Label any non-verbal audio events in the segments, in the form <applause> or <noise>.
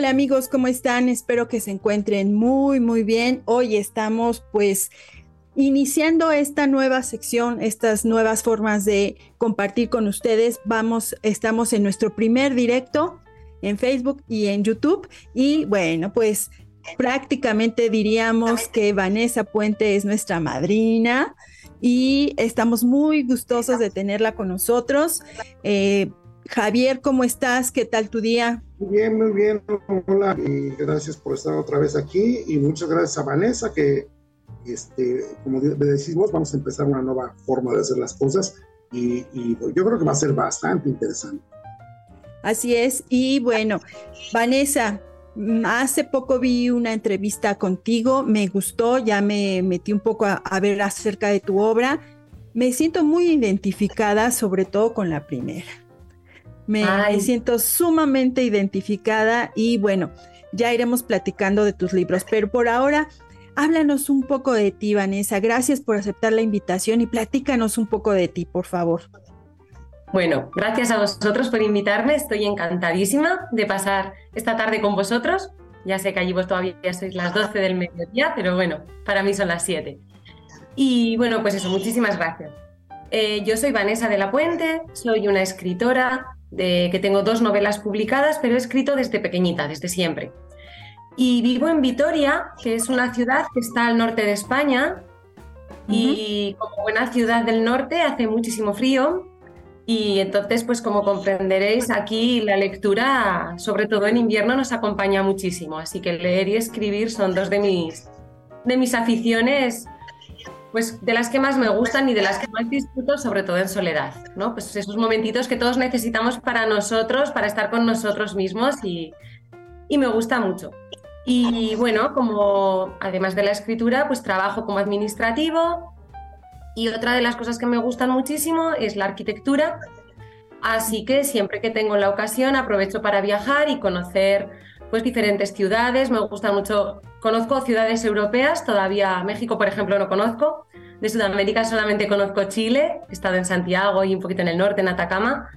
Hola amigos, ¿cómo están? Espero que se encuentren muy, muy bien. Hoy estamos pues iniciando esta nueva sección, estas nuevas formas de compartir con ustedes. Vamos, estamos en nuestro primer directo en Facebook y en YouTube. Y bueno, pues prácticamente diríamos que Vanessa Puente es nuestra madrina y estamos muy gustosos de tenerla con nosotros. Eh, Javier, ¿cómo estás? ¿Qué tal tu día? Muy bien, muy bien. Hola y gracias por estar otra vez aquí y muchas gracias a Vanessa que este, como decís vos, vamos a empezar una nueva forma de hacer las cosas y, yo creo que va a ser bastante interesante. Así es, y bueno, Vanessa, hace poco vi una entrevista contigo, me gustó, ya me metí un poco a, ver acerca de tu obra, me siento muy identificada, sobre todo con la primera. Me, siento sumamente identificada y bueno, ya iremos platicando de tus libros, pero por ahora Háblanos un poco de ti, Vanessa. Gracias por aceptar la invitación y platícanos un poco de ti, por favor. Bueno, gracias a vosotros por invitarme. Estoy encantadísima de pasar esta tarde con vosotros. Ya sé que allí vos todavía sois las 12 del mediodía, pero bueno, para mí son las 7. Y bueno, pues eso, muchísimas gracias. Eh, yo soy Vanessa de la Puente, soy una escritora de, que tengo dos novelas publicadas, pero he escrito desde pequeñita, desde siempre. Y vivo en Vitoria, que es una ciudad que está al norte de España. Y como buena ciudad del norte hace muchísimo frío. Y entonces, pues como comprenderéis, aquí la lectura, sobre todo en invierno, nos acompaña muchísimo. Así que leer y escribir son dos de mis, de mis aficiones, pues de las que más me gustan y de las que más disfruto, sobre todo en soledad. ¿no? Pues esos momentitos que todos necesitamos para nosotros, para estar con nosotros mismos y, me gusta mucho. Y bueno, como además de la escritura, pues trabajo como administrativo y otra de las cosas que me gustan muchísimo es la arquitectura. Así que siempre que tengo la ocasión aprovecho para viajar y conocer pues diferentes ciudades. Me gusta mucho, conozco ciudades europeas, todavía México, por ejemplo, no conozco. De Sudamérica solamente conozco Chile, he estado en Santiago y un poquito en el norte, en Atacama.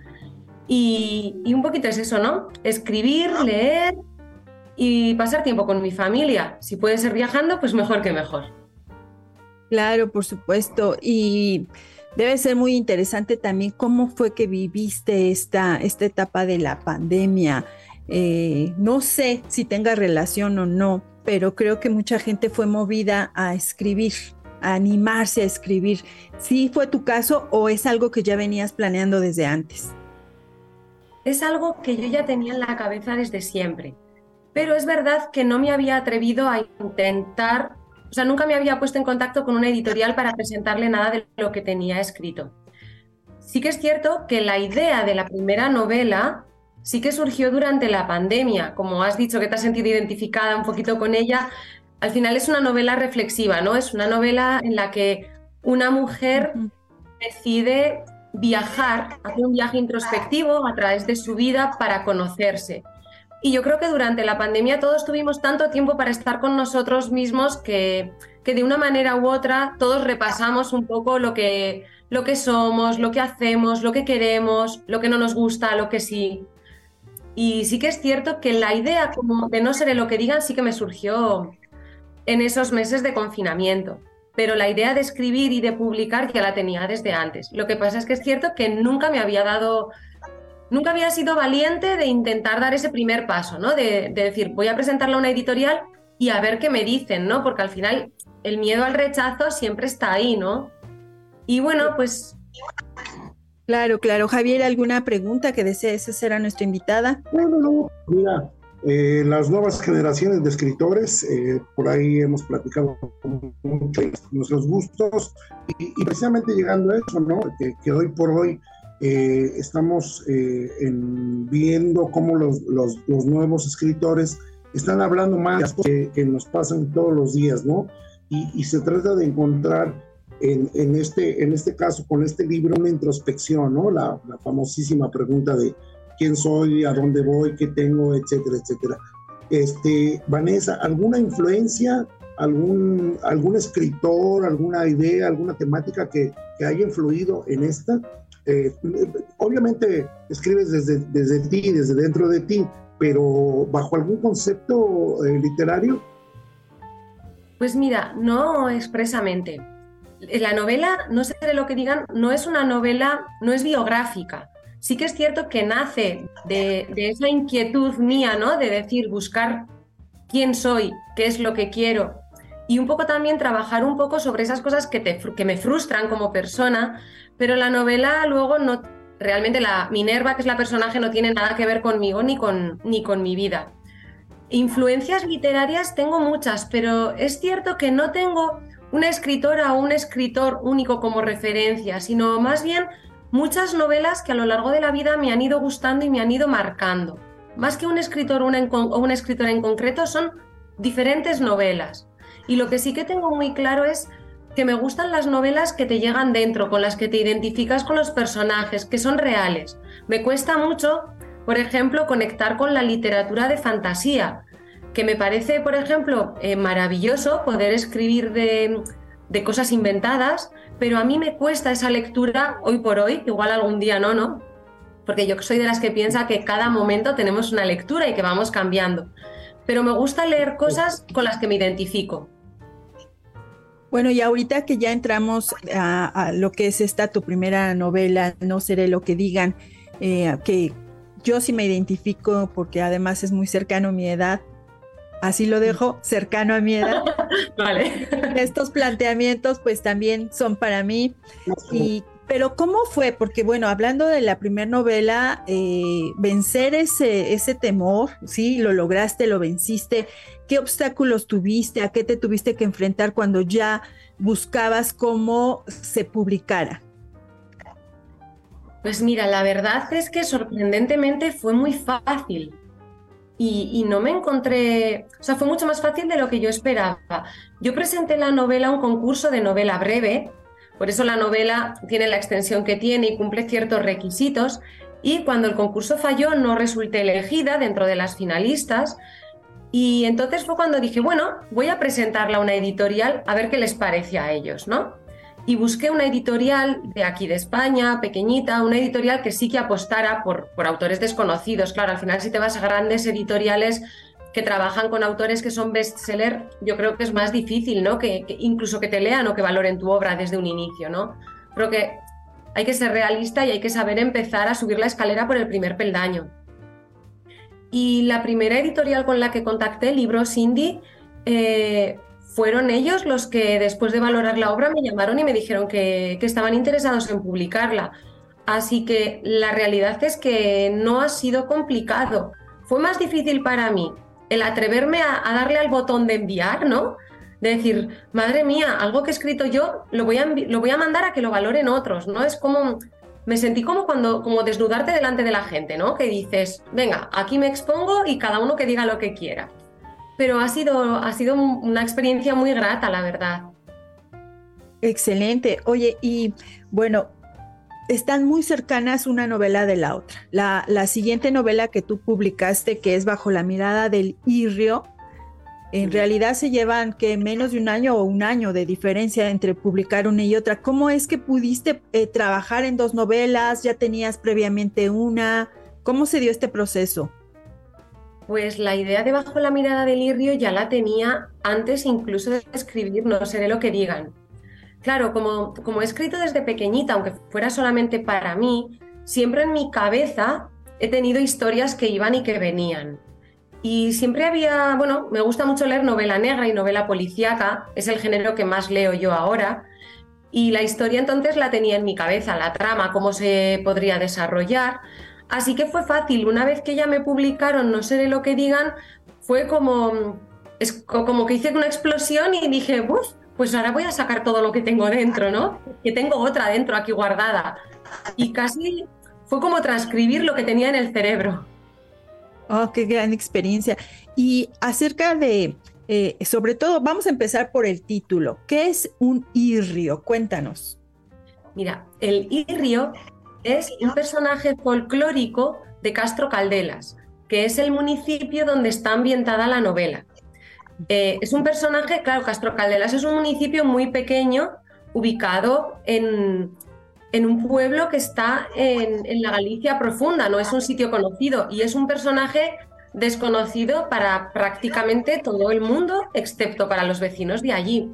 Y, y un poquito es eso, ¿no? Escribir, leer y pasar tiempo con mi familia. Si puede ser viajando, pues mejor que mejor. Claro, por supuesto. Y debe ser muy interesante también cómo fue que viviste esta, esta etapa de la pandemia. Eh, no sé si tenga relación o no, pero creo que mucha gente fue movida a escribir, a animarse a escribir. ¿Sí fue tu caso o es algo que ya venías planeando desde antes? Es algo que yo ya tenía en la cabeza desde siempre pero es verdad que no me había atrevido a intentar, o sea, nunca me había puesto en contacto con una editorial para presentarle nada de lo que tenía escrito. Sí que es cierto que la idea de la primera novela sí que surgió durante la pandemia, como has dicho que te has sentido identificada un poquito con ella, al final es una novela reflexiva, ¿no? Es una novela en la que una mujer decide viajar, hacer un viaje introspectivo a través de su vida para conocerse. Y yo creo que durante la pandemia todos tuvimos tanto tiempo para estar con nosotros mismos que, que de una manera u otra todos repasamos un poco lo que, lo que somos, lo que hacemos, lo que queremos, lo que no nos gusta, lo que sí. Y sí que es cierto que la idea como de no ser lo que digan sí que me surgió en esos meses de confinamiento. Pero la idea de escribir y de publicar ya la tenía desde antes. Lo que pasa es que es cierto que nunca me había dado nunca había sido valiente de intentar dar ese primer paso, ¿no? De, decir, voy a presentarla a una editorial y a ver qué me dicen, ¿no? Porque al final el miedo al rechazo siempre está ahí, ¿no? Y bueno, pues... Claro, claro. Javier, ¿alguna pregunta que desees hacer a nuestra invitada? No, no, no. Mira, eh, las nuevas generaciones de escritores, eh, por ahí hemos platicado mucho nuestros gustos y, precisamente llegando a eso, ¿no? que hoy por hoy eh, estamos eh, viendo cómo los, nuevos escritores están hablando más que, que nos pasan todos los días, ¿no? Y, se trata de encontrar en, este, en este caso, con este libro, una introspección, ¿no? La, la famosísima pregunta de quién soy, a dónde voy, qué tengo, etcétera, etcétera. Este, Vanessa, ¿alguna influencia, algún, algún escritor, alguna idea, alguna temática que, que haya influido en esta? Eh, obviamente escribes desde, desde ti, desde dentro de ti, pero bajo algún concepto eh, literario. Pues mira, no expresamente. La novela, no sé de lo que digan, no es una novela, no es biográfica sí que es cierto que nace de, esa inquietud mía, ¿no? De decir, buscar quién soy, qué es lo que quiero. Y un poco también trabajar un poco sobre esas cosas que, que me frustran como persona, pero la novela luego no, realmente la Minerva, que es la personaje, no tiene nada que ver conmigo ni con, ni con mi vida. Influencias literarias tengo muchas, pero es cierto que no tengo una escritora o un escritor único como referencia, sino más bien muchas novelas que a lo largo de la vida me han ido gustando y me han ido marcando. Más que un escritor o una escritora en concreto, son diferentes novelas. Y lo que sí que tengo muy claro es que me gustan las novelas que te llegan dentro, con las que te identificas con los personajes, que son reales. Me cuesta mucho, por ejemplo, conectar con la literatura de fantasía, que me parece, por ejemplo, eh, maravilloso poder escribir de, cosas inventadas, pero a mí me cuesta esa lectura hoy por hoy, igual algún día no, ¿no? Porque yo soy de las que piensa que cada momento tenemos una lectura y que vamos cambiando. Pero me gusta leer cosas con las que me identifico. Bueno, y ahorita que ya entramos a, lo que es esta tu primera novela, No seré lo que digan, eh, que yo sí me identifico porque además es muy cercano a mi edad, así lo dejo, cercano a mi edad. <laughs> vale. Estos planteamientos pues también son para mí. Y, pero ¿cómo fue? Porque bueno, hablando de la primera novela, eh, vencer ese, ese temor, ¿sí? Lo lograste, lo venciste. ¿Qué obstáculos tuviste? ¿A qué te tuviste que enfrentar cuando ya buscabas cómo se publicara? Pues mira, la verdad es que sorprendentemente fue muy fácil y, no me encontré, o sea, fue mucho más fácil de lo que yo esperaba. Yo presenté la novela a un concurso de novela breve, por eso la novela tiene la extensión que tiene y cumple ciertos requisitos, y cuando el concurso falló no resulté elegida dentro de las finalistas, y entonces fue cuando dije, bueno, voy a presentarla a una editorial a ver qué les parece a ellos, ¿no? Y busqué una editorial de aquí de España, pequeñita, una editorial que sí que apostara por, por autores desconocidos. Claro, al final si te vas a grandes editoriales que trabajan con autores que son bestseller, yo creo que es más difícil, ¿no? Que, incluso que te lean o que valoren tu obra desde un inicio, ¿no? Creo que hay que ser realista y hay que saber empezar a subir la escalera por el primer peldaño. Y la primera editorial con la que contacté, Libros Indie, eh, fueron ellos los que después de valorar la obra me llamaron y me dijeron que, estaban interesados en publicarla. Así que la realidad es que no ha sido complicado. Fue más difícil para mí el atreverme a, darle al botón de enviar, ¿no? De decir, madre mía, algo que he escrito yo lo voy a, lo voy a mandar a que lo valoren otros, ¿no? Es como, me sentí como cuando, como desnudarte delante de la gente, ¿no? Que dices, venga, aquí me expongo y cada uno que diga lo que quiera pero ha sido, ha sido una experiencia muy grata, la verdad. Excelente. Oye, y bueno, están muy cercanas una novela de la otra. La, la, siguiente novela que tú publicaste, que es Bajo la mirada del Irrio, en realidad se llevan que menos de un año o un año de diferencia entre publicar una y otra. ¿Cómo es que pudiste eh, trabajar en dos novelas? ¿Ya tenías previamente una? ¿Cómo se dio este proceso? Pues la idea de Bajo la mirada del Irrio ya la tenía antes incluso de escribir No seré lo que digan. Claro, como, como he escrito desde pequeñita, aunque fuera solamente para mí, siempre en mi cabeza he tenido historias que iban y que venían. Y siempre había, bueno, me gusta mucho leer novela negra y novela policíaca, es el género que más leo yo ahora. Y la historia entonces la tenía en mi cabeza, la trama, cómo se podría desarrollar. Así que fue fácil. Una vez que ya me publicaron, no sé de lo que digan, fue como, es como que hice una explosión y dije, uff, pues ahora voy a sacar todo lo que tengo dentro, ¿no? Que tengo otra dentro aquí guardada. Y casi fue como transcribir lo que tenía en el cerebro. Oh, qué gran experiencia. Y acerca de, eh, sobre todo, vamos a empezar por el título. ¿Qué es un irrio? Cuéntanos. Mira, el irrio es un personaje folclórico de Castro Caldelas, que es el municipio donde está ambientada la novela. Eh, es un personaje, claro, Castro Caldelas es un municipio muy pequeño, ubicado en, en un pueblo que está en, en, la Galicia profunda, no es un sitio conocido y es un personaje desconocido para prácticamente todo el mundo, excepto para los vecinos de allí.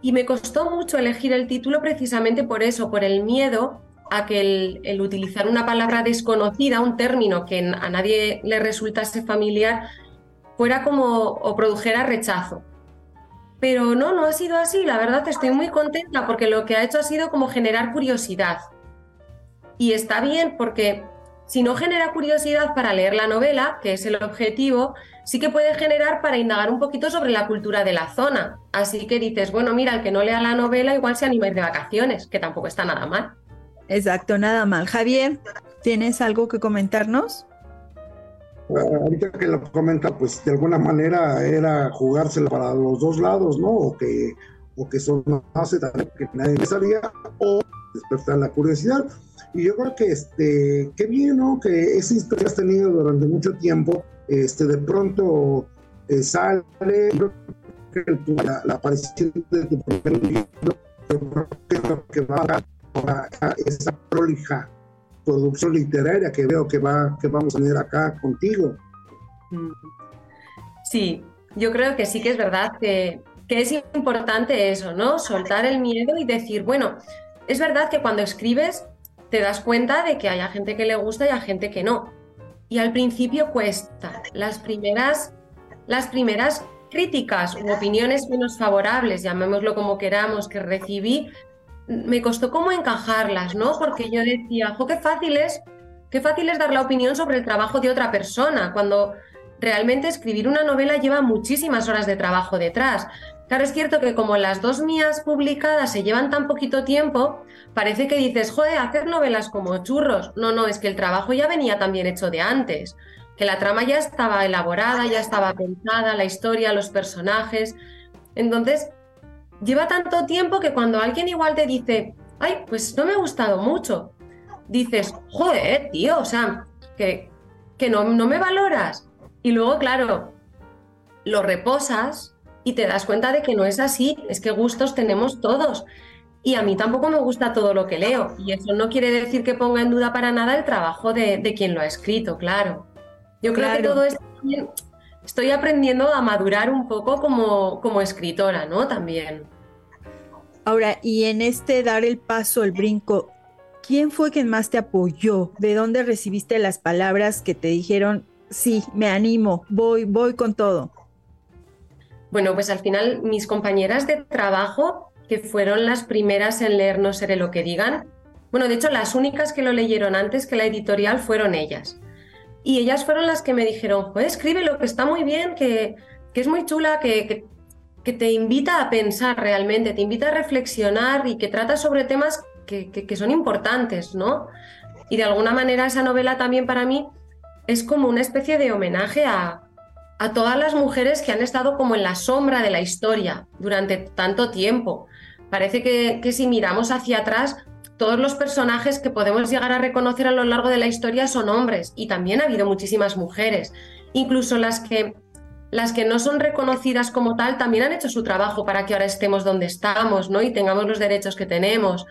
Y me costó mucho elegir el título precisamente por eso, por el miedo a que el, utilizar una palabra desconocida, un término que a nadie le resultase familiar, fuera como o produjera rechazo. Pero no, no ha sido así. La verdad estoy muy contenta porque lo que ha hecho ha sido como generar curiosidad. Y está bien porque si no genera curiosidad para leer la novela, que es el objetivo, sí que puede generar para indagar un poquito sobre la cultura de la zona. Así que dices, bueno, mira, el que no lea la novela igual se anima a ir de vacaciones, que tampoco está nada mal. Exacto, nada mal. Javier, ¿tienes algo que comentarnos? Ah, ahorita que lo comenta, pues de alguna manera era jugársela para los dos lados, ¿no? O que, o que son hace que nadie sabía, o despertar la curiosidad. Y yo creo que este, qué bien, ¿no? Que esa historia has tenido durante mucho tiempo, este, de pronto eh, sale, la, la, aparición de tu primer libro, creo que va a esa prolija producción literaria que veo que, va, que vamos a tener acá contigo. Mm. Sí, yo creo que sí que es verdad que, que es importante eso, ¿no? Soltar el miedo y decir, bueno, es verdad que cuando escribes te das cuenta de que hay gente que le gusta y hay gente que no. Y al principio cuesta. Las primeras, las primeras críticas u opiniones menos favorables, llamémoslo como queramos, que recibí, me costó como encajarlas, ¿no? Porque yo decía, jo, qué fácil es, qué fácil es dar la opinión sobre el trabajo de otra persona, cuando realmente escribir una novela lleva muchísimas horas de trabajo detrás. Claro, es cierto que como las dos mías publicadas se llevan tan poquito tiempo, parece que dices, joder, hacer novelas como churros. No, no, es que el trabajo ya venía también hecho de antes, que la trama ya estaba elaborada, ya estaba pensada, la historia, los personajes. Entonces, lleva tanto tiempo que cuando alguien igual te dice, ay, pues no me ha gustado mucho, dices, joder, tío, o sea, que, que no, no me valoras. Y luego, claro, lo reposas y te das cuenta de que no es así, es que gustos tenemos todos. Y a mí tampoco me gusta todo lo que leo. Y eso no quiere decir que ponga en duda para nada el trabajo de, de quien lo ha escrito, claro. Yo creo que todo esto estoy aprendiendo a madurar un poco como, como escritora, ¿no? También. Ahora, y en este dar el paso, el brinco, ¿quién fue quien más te apoyó? ¿De dónde recibiste las palabras que te dijeron, sí, me animo, voy, voy con todo? Bueno, pues al final mis compañeras de trabajo, que fueron las primeras en leer No seré lo que digan, bueno, de hecho las únicas que lo leyeron antes que la editorial fueron ellas. Y ellas fueron las que me dijeron, pues escríbelo, que está muy bien, que, que es muy chula, que, que, te invita a pensar realmente, te invita a reflexionar y que trata sobre temas que, son importantes, ¿no? Y de alguna manera esa novela también para mí es como una especie de homenaje a, a todas las mujeres que han estado como en la sombra de la historia durante tanto tiempo. Parece que si miramos hacia atrás, todos los personajes que podemos llegar a reconocer a lo largo de la historia son hombres y también ha habido muchísimas mujeres. Incluso las que, las que no son reconocidas como tal también han hecho su trabajo para que ahora estemos donde estamos ¿no? y tengamos los derechos que tenemos.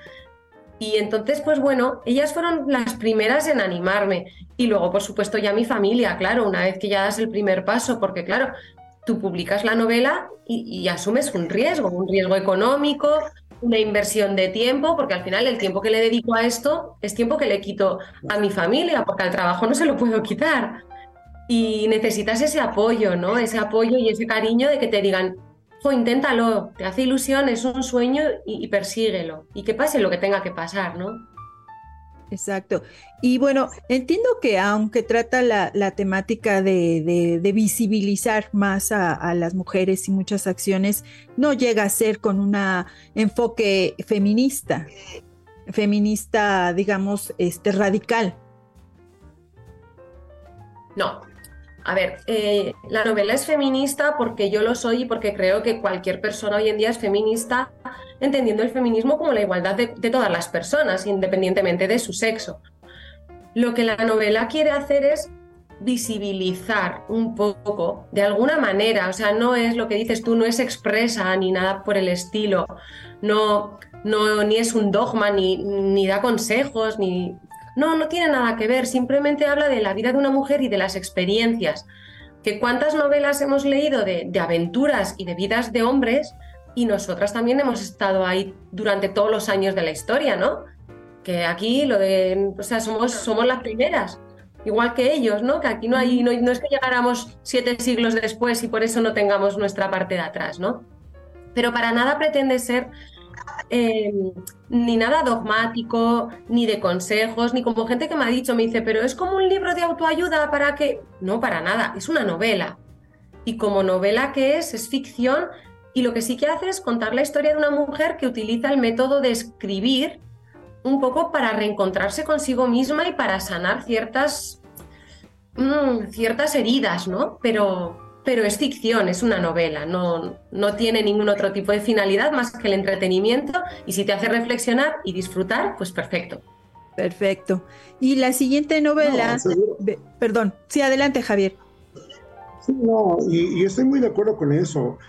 Y entonces, pues bueno, ellas fueron las primeras en animarme. Y luego, por supuesto, ya mi familia, claro, una vez que ya das el primer paso, porque claro, tú publicas la novela y, asumes un riesgo, un riesgo económico, una inversión de tiempo, porque al final el tiempo que le dedico a esto es tiempo que le quito a mi familia, porque al trabajo no se lo puedo quitar. Y necesitas ese apoyo, ¿no? Ese apoyo y ese cariño de que te digan, jo, inténtalo, te hace ilusión, es un sueño y persíguelo. Y que pase lo que tenga que pasar, ¿no? Exacto. Y bueno, entiendo que aunque trata la, temática de, visibilizar más a, las mujeres y muchas acciones, no llega a ser con un enfoque feminista, feminista, digamos, este, radical. No. A ver, eh, la novela es feminista porque yo lo soy y porque creo que cualquier persona hoy en día es feminista, entendiendo el feminismo como la igualdad de, todas las personas, independientemente de su sexo. Lo que la novela quiere hacer es visibilizar un poco, de alguna manera, o sea, no es lo que dices tú, no es expresa ni nada por el estilo, no, no ni es un dogma, ni, ni da consejos, ni no, no tiene nada que ver, simplemente habla de la vida de una mujer y de las experiencias. Que cuántas novelas hemos leído de, aventuras y de vidas de hombres y nosotras también hemos estado ahí durante todos los años de la historia, ¿no? Que aquí lo de, o sea, somos, somos las primeras, igual que ellos, ¿no? Que aquí no hay, no, no es que llegáramos siete siglos después y por eso no tengamos nuestra parte de atrás, ¿no? Pero para nada pretende ser eh, ni nada dogmático, ni de consejos, ni como gente que me ha dicho, me dice, pero es como un libro de autoayuda para que... No, para nada, es una novela. Y como novela que es, es ficción, y lo que sí que hace es contar la historia de una mujer que utiliza el método de escribir un poco para reencontrarse consigo misma y para sanar ciertas, mm, ciertas heridas, ¿no? Pero, pero es ficción, es una novela, no, no tiene ningún otro tipo de finalidad más que el entretenimiento y si te hace reflexionar y disfrutar, pues perfecto. Perfecto. Y la siguiente novela, perdón, sí, adelante Javier. Sí, no, y, estoy muy de acuerdo con eso.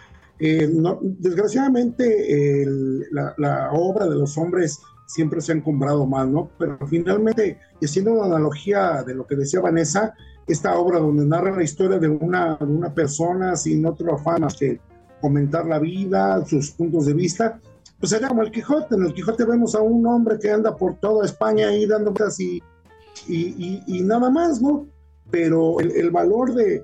Eh, desgraciadamente la, obra de los hombres siempre se ha encumbrado más, ¿no? Pero finalmente, haciendo una analogía de lo que decía Vanessa, esta obra donde narra la historia de una, una persona sin otro afán más que comentar la vida, sus puntos de vista, pues sería como el Quijote. En el Quijote vemos a un hombre que anda por toda España ahí dando vueltas y, y, nada más, ¿no? Pero el, valor de,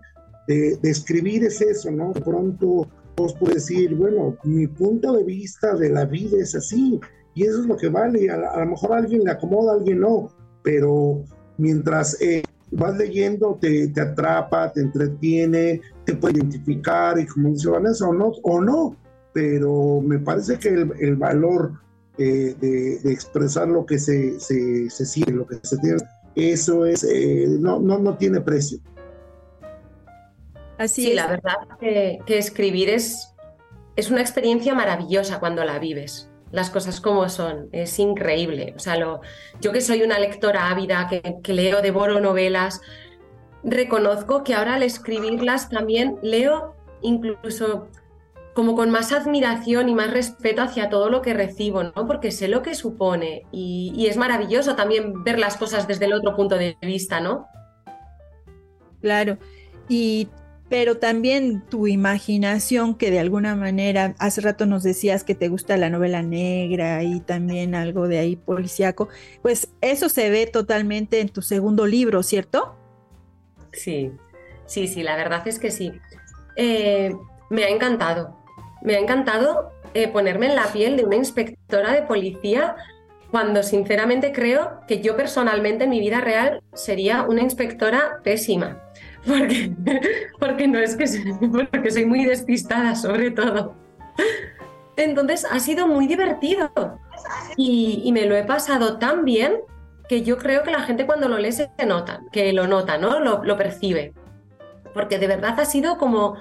de, escribir es eso, ¿no? De pronto vos puedes decir, bueno, mi punto de vista de la vida es así, y eso es lo que vale. A, a lo mejor a alguien le acomoda, a alguien no, pero mientras eh, vas leyendo, te, te, atrapa, te entretiene, te puede identificar y como dice Vanessa, o no, o no pero me parece que el, valor eh, de, expresar lo que se, se, se, siente, lo que se tiene, eso es, eh, no, no, no tiene precio. Así sí, la verdad que, que escribir es, es una experiencia maravillosa cuando la vives las cosas como son. Es increíble. O sea, lo, yo que soy una lectora ávida, que, que leo, devoro novelas, reconozco que ahora al escribirlas también leo incluso como con más admiración y más respeto hacia todo lo que recibo, ¿no? Porque sé lo que supone y, y, es maravilloso también ver las cosas desde el otro punto de vista, ¿no? Claro. Y pero también tu imaginación que de alguna manera, hace rato nos decías que te gusta la novela negra y también algo de ahí policíaco, pues eso se ve totalmente en tu segundo libro, ¿cierto? Sí, sí, sí, la verdad es que sí. Eh, me ha encantado, me ha encantado eh, ponerme en la piel de una inspectora de policía cuando sinceramente creo que yo personalmente en mi vida real sería una inspectora pésima porque, porque no es que porque soy muy despistada sobre todo. Entonces ha sido muy divertido y, me lo he pasado tan bien que yo creo que la gente cuando lo lee se nota, que lo nota, ¿no? Lo, lo percibe. Porque de verdad ha sido como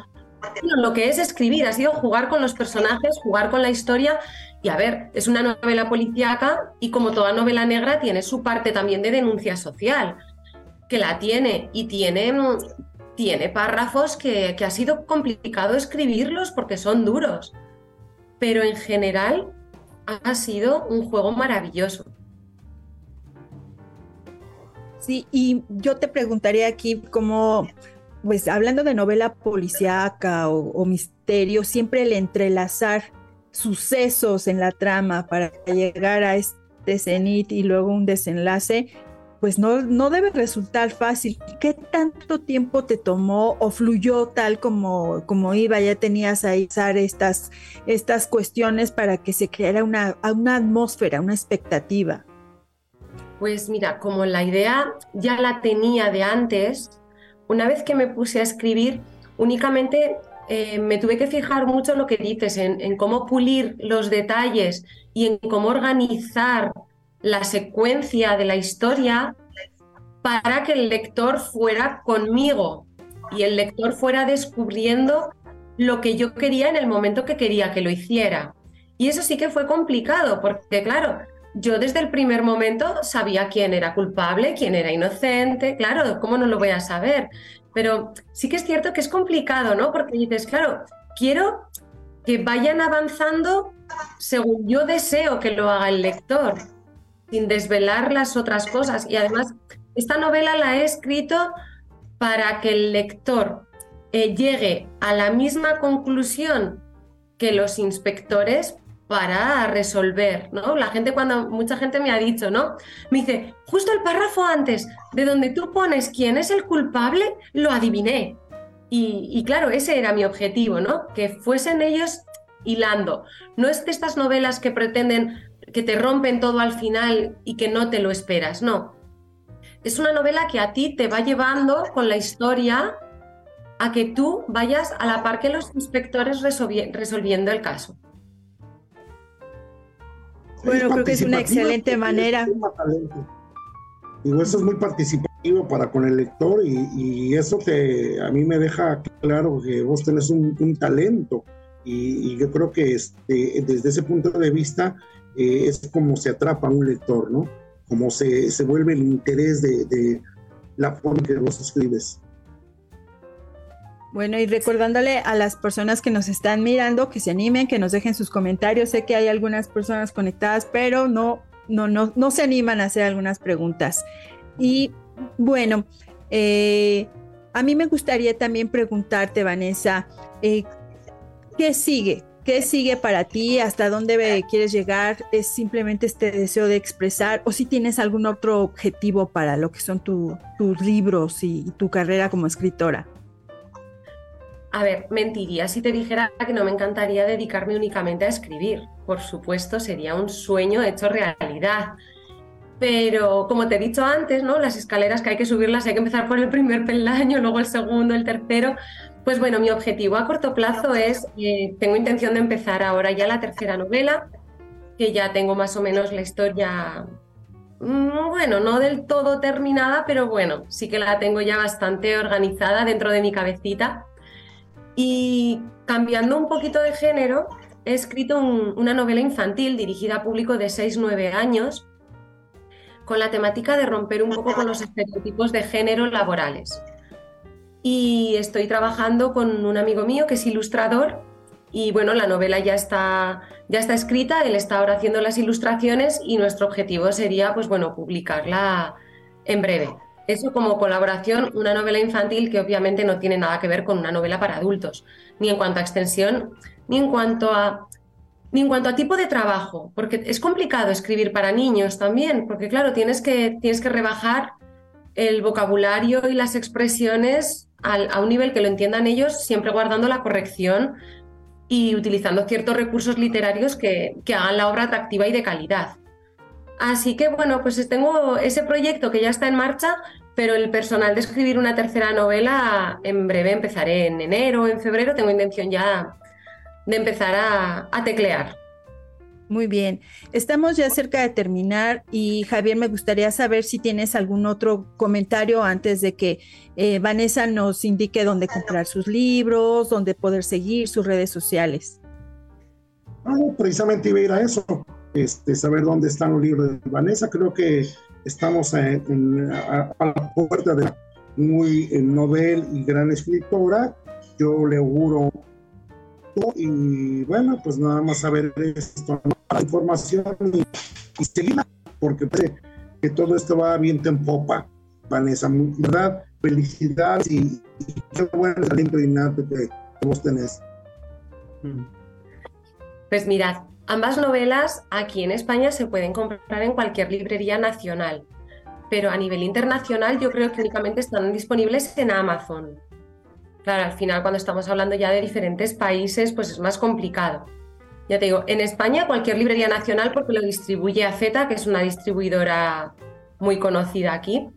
lo que es escribir, ha sido jugar con los personajes, jugar con la historia. Y a ver, es una novela policíaca y como toda novela negra tiene su parte también de denuncia social que la tiene y tiene, tiene párrafos que, ha sido complicado escribirlos porque son duros. Pero en general ha sido un juego maravilloso. Sí, y yo te preguntaría aquí como, pues hablando de novela policíaca o, misterio, siempre el entrelazar sucesos en la trama para llegar a este cenit y luego un desenlace, pues no, no debe resultar fácil. ¿Qué tanto tiempo te tomó o fluyó tal como, como iba? Ya tenías ahí estas, estas cuestiones para que se creara una, una atmósfera, una expectativa. Pues mira, como la idea ya la tenía de antes, una vez que me puse a escribir, únicamente eh, me tuve que fijar mucho en lo que dices, en, cómo pulir los detalles y en cómo organizar la secuencia de la historia para que el lector fuera conmigo y el lector fuera descubriendo lo que yo quería en el momento que quería que lo hiciera. Y eso sí que fue complicado, porque claro, yo desde el primer momento sabía quién era culpable, quién era inocente, claro, ¿cómo no lo voy a saber? Pero sí que es cierto que es complicado, ¿no? Porque dices, claro, quiero que vayan avanzando según yo deseo que lo haga el lector, sin desvelar las otras cosas. Y además, esta novela la he escrito para que el lector eh, llegue a la misma conclusión que los inspectores para resolver, ¿no? La gente cuando mucha gente me ha dicho, ¿no? Me dice, justo el párrafo antes de donde tú pones quién es el culpable, lo adiviné. Y, claro, ese era mi objetivo, ¿no? Que fuesen ellos hilando. No es de estas novelas que pretenden que te rompen todo al final y que no te lo esperas, no. Es una novela que a ti te va llevando con la historia a que tú vayas a la par que los inspectores resolviendo el caso. Bueno, creo que es una excelente manera. Digo, eso es muy participativo para con el lector y, eso que a mí me deja claro que vos tenés un, talento y, yo creo que este, desde ese punto de vista eh, es como se atrapa un lector, ¿no? Como se, se vuelve el interés de, de la forma que vos escribes. Bueno, y recordándole a las personas que nos están mirando que se animen, que nos dejen sus comentarios. Sé que hay algunas personas conectadas, pero no, no, no, no se animan a hacer algunas preguntas. Y bueno, eh, a mí me gustaría también preguntarte, Vanessa, eh, ¿qué sigue? ¿Qué sigue para ti? ¿Hasta dónde quieres llegar? ¿Es simplemente este deseo de expresar? ¿O si tienes algún otro objetivo para lo que son tus libros y tu carrera como escritora? A ver, mentiría si te dijera que no me encantaría dedicarme únicamente a escribir. Por supuesto, sería un sueño hecho realidad. Pero como te he dicho antes, ¿no? Las escaleras que hay que subirlas, hay que empezar por el primer peldaño, luego el segundo, el tercero. Pues bueno, mi objetivo a corto plazo es, eh, tengo intención de empezar ahora ya la tercera novela, que ya tengo más o menos la historia, mm, bueno, no del todo terminada, pero bueno, sí que la tengo ya bastante organizada dentro de mi cabecita. Y cambiando un poquito de género, he escrito una novela infantil dirigida a público de 6-9 años con la temática de romper un poco con los estereotipos de género laborales. Y estoy trabajando con un amigo mío que es ilustrador y bueno, la novela ya está, ya está escrita, él está ahora haciendo las ilustraciones y nuestro objetivo sería pues bueno, publicarla en breve. Eso como colaboración, una novela infantil que obviamente no tiene nada que ver con una novela para adultos, ni en cuanto a extensión, ni en cuanto a ni en cuanto a tipo de trabajo, porque es complicado escribir para niños también, porque claro, tienes que, tienes que rebajar el vocabulario y las expresiones a un nivel que lo entiendan ellos, siempre guardando la corrección y utilizando ciertos recursos literarios que, que hagan la obra atractiva y de calidad. Así que bueno, pues tengo ese proyecto que ya está en marcha, pero el personal de escribir una tercera novela en breve empezaré en enero en febrero, tengo intención ya de empezar a, teclear. Muy bien, estamos ya cerca de terminar y Javier, me gustaría saber si tienes algún otro comentario antes de que eh, Vanessa nos indique dónde comprar sus libros, dónde poder seguir sus redes sociales. Ah, precisamente iba a ir a eso este, saber dónde están los libros de Vanessa. Creo que estamos en, a, la puerta de muy novel y gran escritora. Yo le auguro y bueno, pues nada más saber esto, información y, y seguir, porque que todo esto va bien en popa, Vanessa, ¿verdad? Felicidades y, qué buen talento innato que vos tenés. Pues mirad, Ambas novelas aquí en España se pueden comprar en cualquier librería nacional, pero a nivel internacional yo creo que únicamente están disponibles en Amazon. Claro, al final cuando estamos hablando ya de diferentes países, pues es más complicado. Ya te digo, en España cualquier librería nacional porque lo distribuye AZ, que es una distribuidora muy conocida aquí.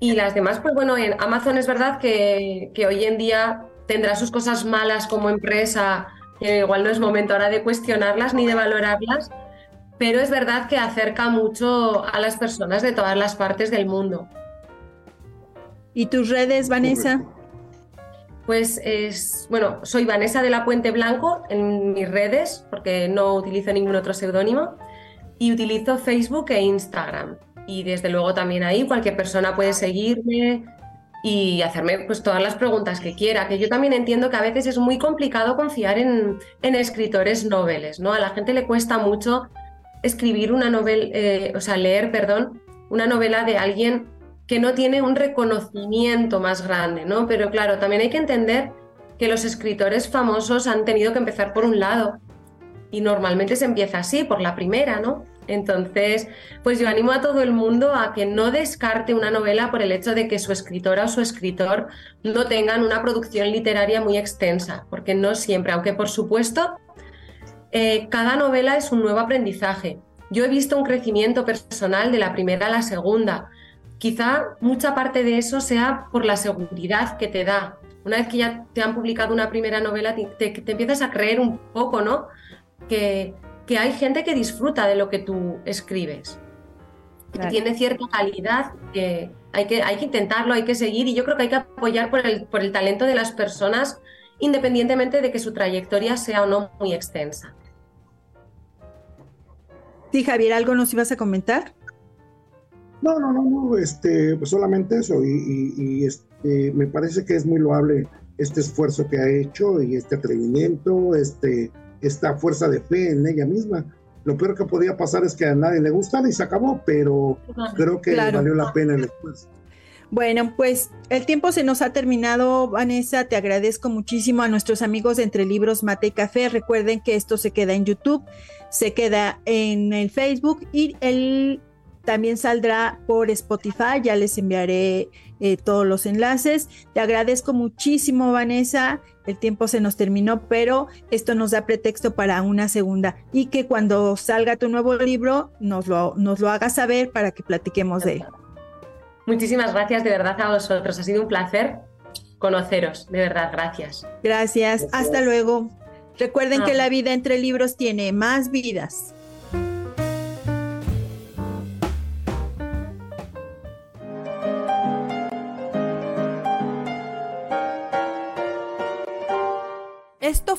Y las demás, pues bueno, en Amazon es verdad que, que hoy en día tendrá sus cosas malas como empresa, que igual no es momento ahora de cuestionarlas ni de valorarlas, pero es verdad que acerca mucho a las personas de todas las partes del mundo. ¿Y tus redes, Vanessa? Pues es, bueno, soy Vanessa de la Puente Blanco en mis redes, porque no utilizo ningún otro seudónimo, y utilizo Facebook e Instagram. Y desde luego también ahí cualquier persona puede seguirme y hacerme pues todas las preguntas que quiera, que yo también entiendo que a veces es muy complicado confiar en, escritores noveles, ¿no? A la gente le cuesta mucho escribir una novela, eh, o sea, leer, perdón, una novela de alguien que no tiene un reconocimiento más grande, ¿no? Pero claro, también hay que entender que los escritores famosos han tenido que empezar por un lado y normalmente se empieza así, por la primera, ¿no? Entonces, pues yo animo a todo el mundo a que no descarte una novela por el hecho de que su escritora o su escritor no tengan una producción literaria muy extensa, porque no siempre, aunque por supuesto, eh, cada novela es un nuevo aprendizaje. Yo he visto un crecimiento personal de la primera a la segunda. Quizá mucha parte de eso sea por la seguridad que te da. Una vez que ya te han publicado una primera novela, te, te empiezas a creer un poco, ¿no? Que, que hay gente que disfruta de lo que tú escribes. Que tiene cierta calidad, que hay, que hay que intentarlo, hay que seguir y yo creo que hay que apoyar por el, por el talento de las personas independientemente de que su trayectoria sea o no muy extensa. Sí, Javier, ¿algo nos ibas a comentar? No, no, no, no, este, pues solamente eso y, y este, me parece que es muy loable este esfuerzo que ha hecho y este atrevimiento, este, esta fuerza de fe en ella misma. Lo peor que podía pasar es que a nadie le gustara y se acabó, pero creo que valió la pena el esfuerzo. Bueno, pues el tiempo se nos ha terminado, Vanessa. Te agradezco muchísimo a nuestros amigos de Entre Libros, Mate y Café. Recuerden que esto se queda en YouTube, se queda en el Facebook y el también saldrá por Spotify, ya les enviaré eh, todos los enlaces. Te agradezco muchísimo, Vanessa. El tiempo se nos terminó, pero esto nos da pretexto para una segunda y que cuando salga tu nuevo libro nos lo, nos lo hagas saber para que platiquemos de él. Muchísimas gracias de verdad a vosotros. Ha sido un placer conoceros. De verdad, gracias. Gracias. Hasta luego. Recuerden que la vida entre libros tiene más vidas.